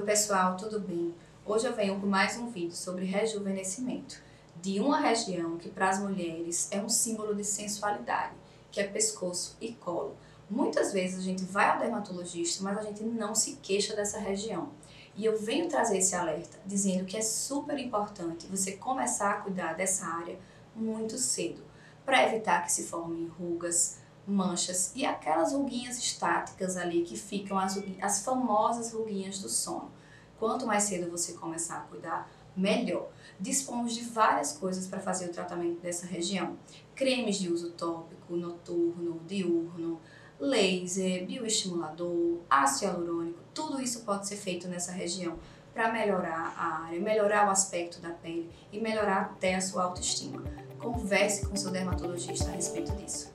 pessoal, tudo bem? Hoje eu venho com mais um vídeo sobre rejuvenescimento de uma região que para as mulheres é um símbolo de sensualidade, que é pescoço e colo. Muitas vezes a gente vai ao dermatologista, mas a gente não se queixa dessa região. E eu venho trazer esse alerta dizendo que é super importante você começar a cuidar dessa área muito cedo, para evitar que se formem rugas, manchas e aquelas ruguinhas estáticas ali que ficam as, as famosas ruguinhas do sono. Quanto mais cedo você começar a cuidar, melhor. Dispomos de várias coisas para fazer o tratamento dessa região. Cremes de uso tópico, noturno, diurno, laser, bioestimulador, ácido hialurônico, tudo isso pode ser feito nessa região para melhorar a área, melhorar o aspecto da pele e melhorar até a sua autoestima. Converse com seu dermatologista a respeito disso.